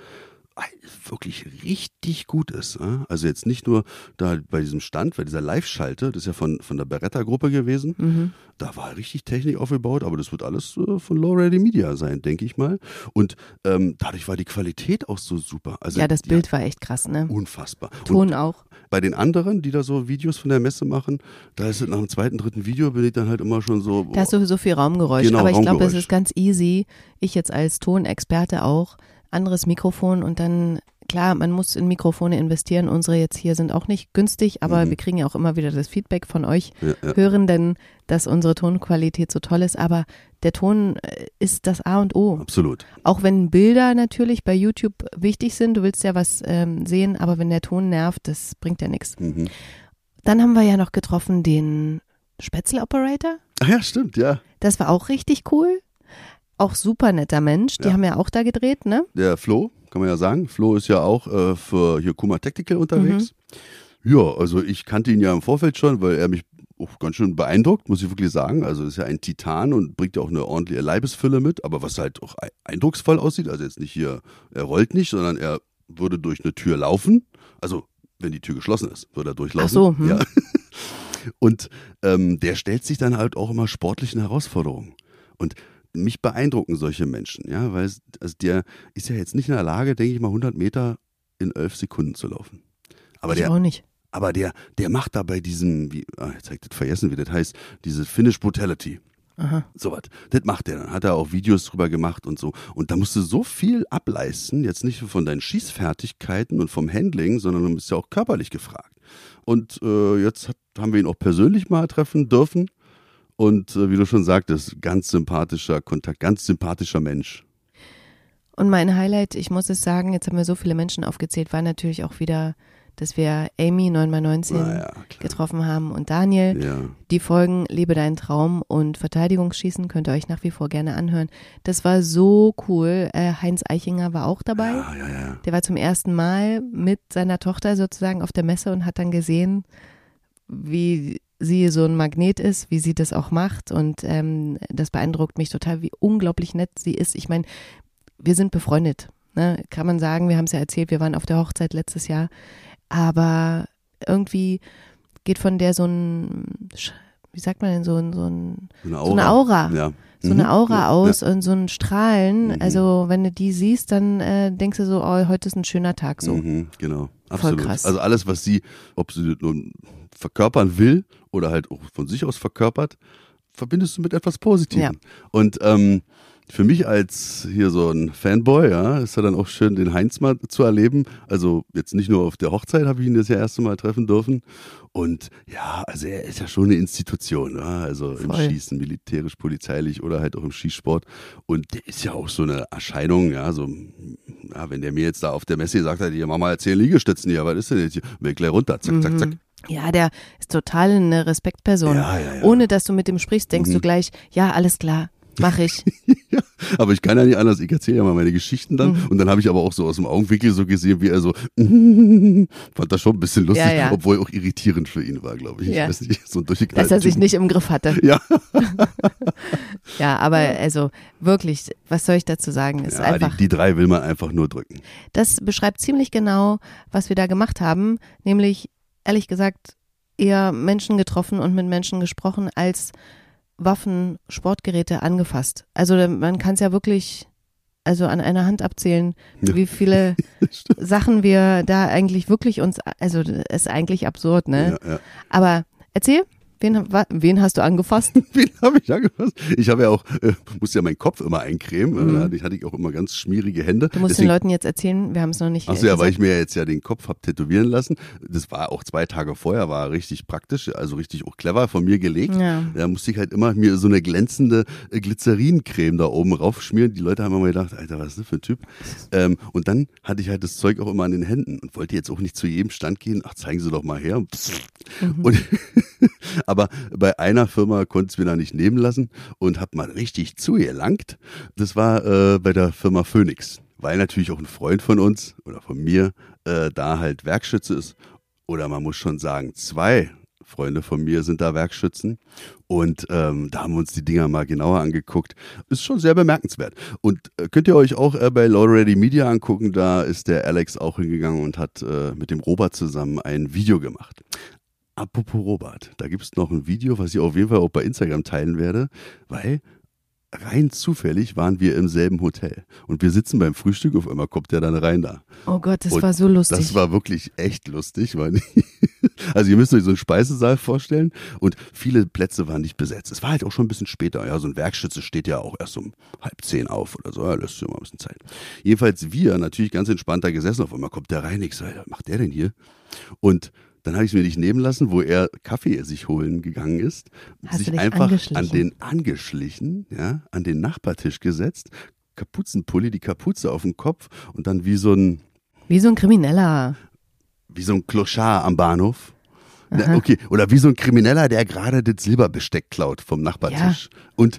wirklich richtig gut ist. Also jetzt nicht nur da bei diesem Stand, bei dieser Live-Schalte, das ist ja von, von der Beretta-Gruppe gewesen. Mhm. Da war richtig Technik aufgebaut, aber das wird alles äh, von Low Ready Media sein, denke ich mal. Und ähm, dadurch war die Qualität auch so super. Also Ja, das Bild war echt krass, ne? unfassbar. Und Ton auch. bei den anderen, die da so Videos von der Messe machen, da ist es nach dem zweiten, dritten Video, bin ich dann halt immer schon so. Da ist sowieso viel Raumgeräusch. Genau, aber ich glaube, es ist ganz easy. Ich jetzt als Tonexperte auch. Anderes Mikrofon und dann, klar, man muss in Mikrofone investieren. Unsere jetzt hier sind auch nicht günstig, aber Mhm. wir kriegen ja auch immer wieder das Feedback von euch ja, ja. Hörenden, dass unsere Tonqualität so toll ist. Aber der Ton äh, ist das A und O. Absolut. Auch wenn Bilder natürlich bei YouTube wichtig sind, du willst ja was ähm, sehen, aber wenn der Ton nervt, das bringt ja nichts. Mhm. Dann haben wir ja noch getroffen den Spätzle-Operator. Ach ja, stimmt, ja. Das war auch richtig cool. Auch super netter Mensch. Die Ja. haben ja auch da gedreht, ne? Der Flo, kann man ja sagen. Flo ist ja auch äh, für hier Kuma Tactical unterwegs. Mhm. Ja, also ich kannte ihn ja im Vorfeld schon, weil er mich auch ganz schön beeindruckt, muss ich wirklich sagen. Also ist ja ein Titan und bringt ja auch eine ordentliche Leibesfülle mit, aber was halt auch ei- eindrucksvoll aussieht. Also jetzt nicht hier, er rollt nicht, sondern er würde durch eine Tür laufen. Also wenn die Tür geschlossen ist, würde er durchlaufen. Ach so, hm. Ja. Und ähm, der stellt sich dann halt auch immer sportlichen Herausforderungen. Und mich beeindrucken solche Menschen, ja, weil es, also der ist ja jetzt nicht in der Lage, denke ich mal, 100 Meter in elf Sekunden zu laufen. Aber ich der, auch nicht. aber der, der macht da bei diesem, wie, ah, jetzt hab ich das vergessen, wie das heißt, diese Finnish Brutality. Aha. So was. Das macht er dann. Hat er auch Videos drüber gemacht und so. Und da musst du so viel ableisten, jetzt nicht nur von deinen Schießfertigkeiten und vom Handling, sondern du bist ja auch körperlich gefragt. Und äh, jetzt hat, haben wir ihn auch persönlich mal treffen dürfen. Und äh, wie du schon sagtest, ganz sympathischer Kontakt, ganz sympathischer Mensch. Und mein Highlight, ich muss es sagen, jetzt haben wir so viele Menschen aufgezählt, war natürlich auch wieder, dass wir Amy 9x19 Na ja, klar. getroffen haben und Daniel. Ja. Die Folgen Lebe deinen Traum und Verteidigungsschießen könnt ihr euch nach wie vor gerne anhören. Das war so cool. Äh, Heinz Eichinger war auch dabei. Ja, ja, ja. Der war zum ersten Mal mit seiner Tochter sozusagen auf der Messe und hat dann gesehen, wie sie so ein Magnet ist, wie sie das auch macht. Und ähm, das beeindruckt mich total, wie unglaublich nett sie ist. Ich meine, wir sind befreundet. Ne? Kann man sagen, wir haben es ja erzählt, wir waren auf der Hochzeit letztes Jahr. Aber irgendwie geht von der so ein, wie sagt man denn, so ein, so ein So eine Aura. So eine Aura. Ja. so Mhm. eine Aura Ja, aus und so ein Strahlen. Mhm. Also wenn du die siehst, dann äh, denkst du so, oh, heute ist ein schöner Tag so. Mhm, genau. Absolut. krass. Also alles, was sie, ob sie nun verkörpern will oder halt auch von sich aus verkörpert, verbindest du mit etwas Positivem. Ja. Und ähm, für mich als hier so ein Fanboy, ja, ist ja dann auch schön, den Heinz mal zu erleben. Also jetzt nicht nur auf der Hochzeit habe ich ihn das ja erste Mal treffen dürfen. Und ja, also er ist ja schon eine Institution, ja? also im Voll. Schießen, militärisch, polizeilich oder halt auch im Schießsport. Und der ist ja auch so eine Erscheinung, ja, so, ja, wenn der mir jetzt da auf der Messe gesagt hat, hier mach mal zehn Liegestützen hier, was ist denn jetzt hier? Will gleich runter, zack, zack, zack. Ja, der ist total eine Respektperson. Ja, ja, ja. Ohne dass du mit dem sprichst, denkst Mhm. du gleich, ja, alles klar, mach ich. Ja, aber ich kann ja nicht anders. Ich erzähle ja mal meine Geschichten dann. Mhm. Und dann habe ich aber auch so aus dem Augenwinkel so gesehen, wie er so, fand das schon ein bisschen lustig, Ja, ja. obwohl auch irritierend für ihn war, glaube ich. Ja. Ich nicht, so dass er sich nicht im Griff hatte. Ja, Ja, aber also wirklich, was soll ich dazu sagen? Ist ja einfach, die, die drei will man einfach nur drücken. das beschreibt ziemlich genau, was wir da gemacht haben, nämlich ehrlich gesagt eher Menschen getroffen und mit Menschen gesprochen als Waffen, Sportgeräte angefasst. Also man kann es ja wirklich also an einer Hand abzählen, Ja. wie viele Sachen wir da eigentlich wirklich uns, also ist eigentlich absurd, ne? Ja, ja. Aber erzähl, wen, wen hast du angefasst? Wen habe ich angefasst? Ich habe ja auch, äh, musste ja meinen Kopf immer eincremen. Mhm. Da hatte ich, hatte ich auch immer ganz schmierige Hände. Du musst Deswegen- den Leuten jetzt erzählen, wir haben es noch nicht Achso, ja, weil ich mir ja jetzt ja den Kopf hab tätowieren lassen. Das war auch zwei Tage vorher, war richtig praktisch, also richtig auch clever von mir gelegt. Ja. Da musste ich halt immer mir so eine glänzende äh, Glycerincreme da oben raufschmieren. Die Leute haben immer gedacht, Alter, was ist das für ein Typ? Ähm, und dann hatte ich halt das Zeug auch immer an den Händen und wollte jetzt auch nicht zu jedem Stand gehen. Ach, zeigen Sie doch mal her. Und aber bei einer Firma konnte es mir da nicht nehmen lassen und hab mal richtig zugelangt. Das war äh, bei der Firma Phoenix, weil natürlich auch ein Freund von uns oder von mir äh, da halt Werkschütze ist. Oder man muss schon sagen, zwei Freunde von mir sind da Werkschützen. Und ähm, da haben wir uns die Dinger mal genauer angeguckt. Ist schon sehr bemerkenswert. Und äh, könnt ihr euch auch äh, bei Low Ready Media angucken. Da ist der Alex auch hingegangen und hat äh, mit dem Robert zusammen ein Video gemacht. Apropos Robert, da gibt es noch ein Video, was ich auf jeden Fall auch bei Instagram teilen werde, weil rein zufällig waren wir im selben Hotel. Und wir sitzen beim Frühstück, auf einmal kommt der dann rein da. Oh Gott, das Und war so lustig. Das war wirklich echt lustig. Weil also ihr müsst euch so einen Speisesaal vorstellen und viele Plätze waren nicht besetzt. Es war halt auch schon ein bisschen später. Ja, so ein Werkschütze steht ja auch erst um halb zehn auf oder so. Ja, lässt sich mal ein bisschen Zeit. Jedenfalls wir natürlich ganz entspannt da gesessen. Auf einmal kommt der rein. Ich so, was macht der denn hier? Und dann habe ich es mir nicht nehmen lassen, wo er Kaffee sich holen gegangen ist, Hast sich einfach an den angeschlichen, ja, an den Nachbartisch gesetzt, Kapuzenpulli, die Kapuze auf dem Kopf und dann wie so ein Wie so ein Krimineller. wie so ein Clochard am Bahnhof. Na, okay, oder wie so ein Krimineller, der gerade das Silberbesteck klaut vom Nachbartisch. Und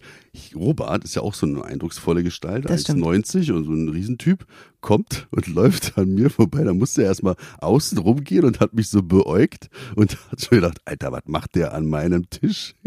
Robert ist ja auch so eine eindrucksvolle Gestalt, Das stimmt. 1,90 und so ein Riesentyp, kommt und läuft an mir vorbei. Da musste er erstmal außen rumgehen und hat mich so beäugt und hat schon gedacht, Alter, was macht der an meinem Tisch?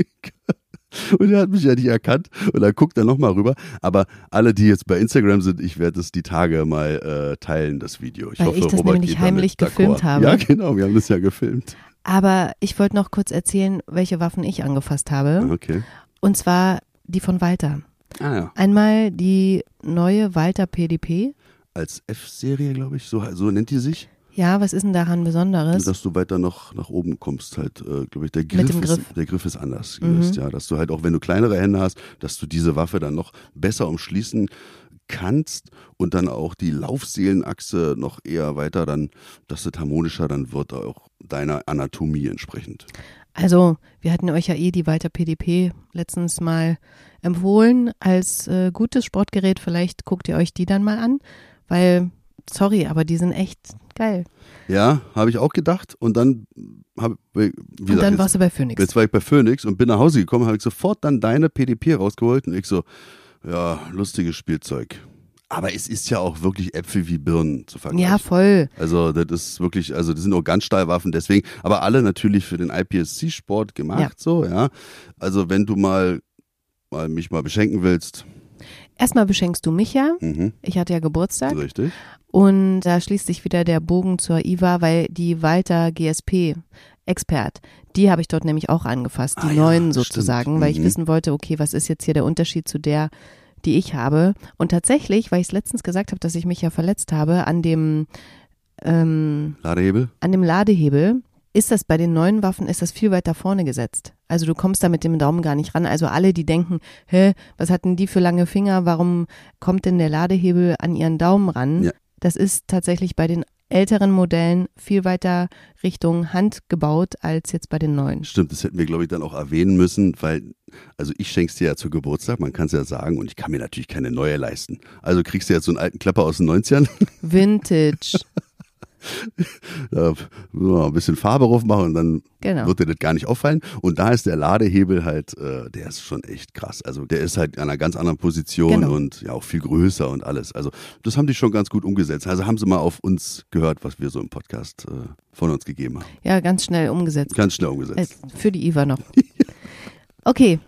Und er hat mich ja nicht erkannt und dann guckt er nochmal rüber. Aber alle, die jetzt bei Instagram sind, ich werde es die Tage mal äh, teilen, das Video. Ich Weil hoffe, ich das Robert nämlich heimlich gefilmt habe. Ja, genau, wir haben das ja gefilmt. Aber ich wollte noch kurz erzählen, welche Waffen ich angefasst habe. Okay. Und zwar die von Walter. Ah ja. Einmal die neue Walter PDP. Als F-Serie, glaube ich, so, so nennt die sich. Ja, was ist denn daran Besonderes? Dass du weiter noch nach oben kommst, halt, äh, glaube ich, der Griff, Griff. Ist, der Griff ist anders Mhm. ja. Dass du halt auch, wenn du kleinere Hände hast, dass du diese Waffe dann noch besser umschließen kannst und dann auch die Laufseelenachse noch eher weiter dann, dass das harmonischer dann wird, auch deiner Anatomie entsprechend. Also, wir hatten euch ja eh die Walter PDP letztens mal empfohlen als äh, gutes Sportgerät. Vielleicht guckt ihr euch die dann mal an, weil, sorry, aber die sind echt geil. Ja, habe ich auch gedacht und dann habe wie Und gesagt, dann jetzt- warst du bei Phoenix. Jetzt war ich bei Phoenix und bin nach Hause gekommen, habe ich sofort dann deine PDP rausgeholt und ich so, ja, lustiges Spielzeug. Aber es ist ja auch wirklich Äpfel wie Birnen zu vergleichen. Ja, voll. Also das ist wirklich, also das sind auch ganz Stahlwaffen, deswegen, aber alle natürlich für den IPSC-Sport gemacht, Ja. so, ja. Also wenn du mal, mal mich mal beschenken willst, Erstmal beschenkst du mich ja. mhm, Ich hatte ja Geburtstag. richtig. Und da schließt sich wieder der Bogen zur IWA, weil die Walter GSP Expert, die habe ich dort nämlich auch angefasst, die Ah ja, neuen stimmt. sozusagen, weil ich Mhm. wissen wollte, okay, was ist jetzt hier der Unterschied zu der, die ich habe? Und tatsächlich, weil ich es letztens gesagt habe, dass ich mich ja verletzt habe an dem ähm, Ladehebel? an dem Ladehebel, ist das bei den neuen Waffen, ist das viel weiter vorne gesetzt. Also du kommst da mit dem Daumen gar nicht ran. Also alle, die denken, hä, was hatten die für lange Finger, warum kommt denn der Ladehebel an ihren Daumen ran? Ja. Das ist tatsächlich bei den älteren Modellen viel weiter Richtung Hand gebaut als jetzt bei den neuen. Stimmt, das hätten wir, glaube ich, dann auch erwähnen müssen, weil, also ich schenk's dir ja zu Geburtstag, man kann es ja sagen, und ich kann mir natürlich keine neue leisten. Also kriegst du jetzt so einen alten Klapper aus den 90ern, Vintage. da müssen wir ein bisschen Farbe drauf machen und dann Genau. wird dir das gar nicht auffallen. Und da ist der Ladehebel halt, äh, der ist schon echt krass. Also der ist halt an einer ganz anderen Position Genau. und ja auch viel größer und alles. Also das haben die schon ganz gut umgesetzt. Also haben sie mal auf uns gehört, was wir so im Podcast äh, von uns gegeben haben. Ja, ganz schnell umgesetzt. Ganz schnell Äh, umgesetzt. Für die IWA noch. Okay,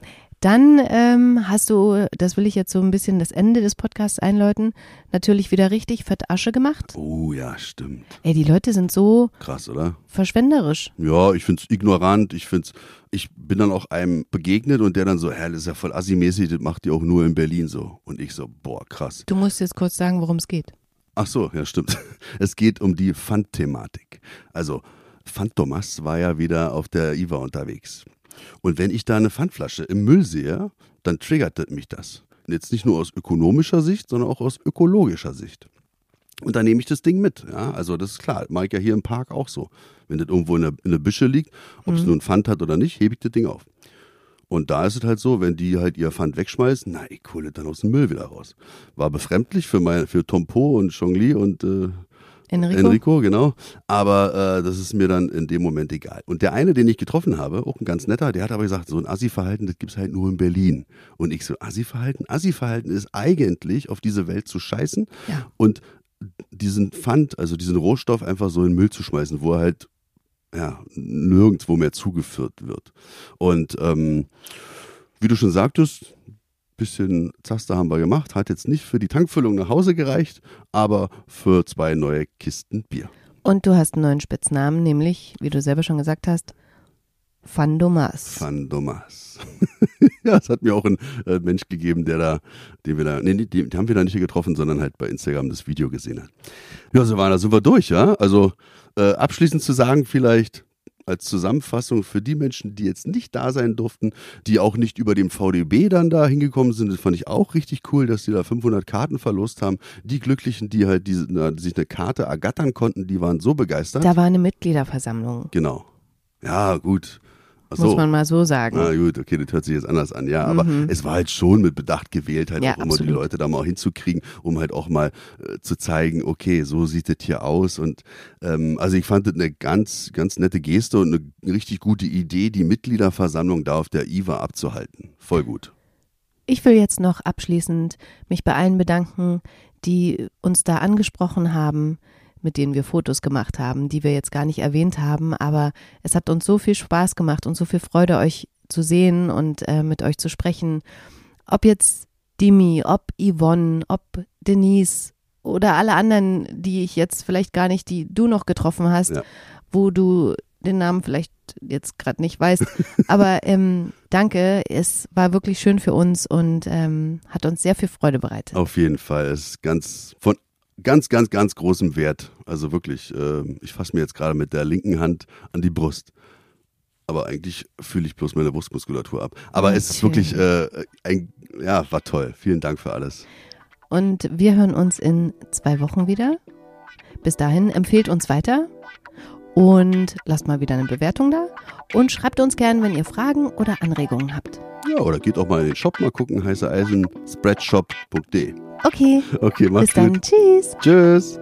dann ähm, hast du, das will ich jetzt so ein bisschen das Ende des Podcasts einläuten, natürlich wieder richtig fett Asche gemacht. Oh ja, stimmt. Ey, die Leute sind so Krass, oder? verschwenderisch. Ja, ich find's ignorant. Ich find's, ich bin dann auch einem begegnet und der dann so, hä, das ist ja voll assi-mäßig, das macht ihr auch nur in Berlin so. Und ich so, boah, krass. Du musst jetzt kurz sagen, worum es geht. Ach so, ja, stimmt. Es geht um die Pfand-Thematik. Also, Pfand Thomas war ja wieder auf der IWA unterwegs. Und wenn ich da eine Pfandflasche im Müll sehe, dann triggert mich das. Und jetzt nicht nur aus ökonomischer Sicht, sondern auch aus ökologischer Sicht. Und dann nehme ich das Ding mit. Ja, also das ist klar, das mache ich ja hier im Park auch so. Wenn das irgendwo in der, in der Büsche liegt, ob es nun Pfand hat oder nicht, hebe ich das Ding auf. Und da ist es halt so, wenn die halt ihr Pfand wegschmeißen, na, ich hole das dann aus dem Müll wieder raus. War befremdlich für mein, für Tom Po und Chongli und äh, Enrico? Enrico, genau. Aber äh, das ist mir dann in dem Moment egal. Und der eine, den ich getroffen habe, auch ein ganz netter, der hat aber gesagt, so ein Assi-Verhalten, das gibt's halt nur in Berlin. Und ich so, Assi-Verhalten? Assi-Verhalten ist eigentlich, auf diese Welt zu scheißen Ja. und diesen Pfand, also diesen Rohstoff einfach so in den Müll zu schmeißen, wo er halt ja, nirgendwo mehr zugeführt wird. Und ähm, wie du schon sagtest, bisschen Zaster haben wir gemacht, hat jetzt nicht für die Tankfüllung nach Hause gereicht, aber für zwei neue Kisten Bier. Und du hast einen neuen Spitznamen, nämlich, wie du selber schon gesagt hast, Fandomas. Van Domas. ja, es hat mir auch ein äh, Mensch gegeben, der da, den wir da, nee, die, die haben wir da nicht getroffen, sondern halt bei Instagram das Video gesehen hat. Ja, so war, da sind wir durch, ja. Also äh, abschließend zu sagen, vielleicht als Zusammenfassung für die Menschen, die jetzt nicht da sein durften, die auch nicht über dem VDB dann da hingekommen sind, das fand ich auch richtig cool, dass die da 500 Karten verlost haben. Die Glücklichen, die halt diese, na, sich eine Karte ergattern konnten, die waren so begeistert. Da war eine Mitgliederversammlung, genau. Ja, gut. Ach muss so. man mal so sagen. Na gut, okay, das hört sich jetzt anders an, ja. Aber Mhm. es war halt schon mit Bedacht gewählt, halt Ja, auch immer die absolut. Leute da mal hinzukriegen, um halt auch mal äh, zu zeigen, okay, so sieht das hier aus. Und ähm, also ich fand das eine ganz, ganz nette Geste und eine richtig gute Idee, die Mitgliederversammlung da auf der IWA abzuhalten. Voll gut. Ich will jetzt noch abschließend mich bei allen bedanken, die uns da angesprochen haben, mit denen wir Fotos gemacht haben, die wir jetzt gar nicht erwähnt haben, aber es hat uns so viel Spaß gemacht und so viel Freude, euch zu sehen und äh, mit euch zu sprechen. Ob jetzt Dimi, ob Yvonne, ob Denise oder alle anderen, die ich jetzt vielleicht gar nicht, die du noch getroffen hast, Ja. wo du den Namen vielleicht jetzt gerade nicht weißt. Aber ähm, danke, es war wirklich schön für uns und ähm, hat uns sehr viel Freude bereitet. Auf jeden Fall. Es ist ganz von ganz, ganz, ganz großem Wert. Also wirklich, äh, ich fasse mir jetzt gerade mit der linken Hand an die Brust. Aber eigentlich fühle ich bloß meine Brustmuskulatur ab. Aber okay. es ist wirklich, äh, ein, ja, war toll. Vielen Dank für alles. Und wir hören uns in zwei Wochen wieder. Bis dahin empfehlt uns weiter und lasst mal wieder eine Bewertung da und schreibt uns gern, wenn ihr Fragen oder Anregungen habt. Ja, oder geht auch mal in den Shop mal gucken, heiße Eisen, spreadshop.de. Okay. Okay, mach's Bis dann. gut. Tschüss. Tschüss.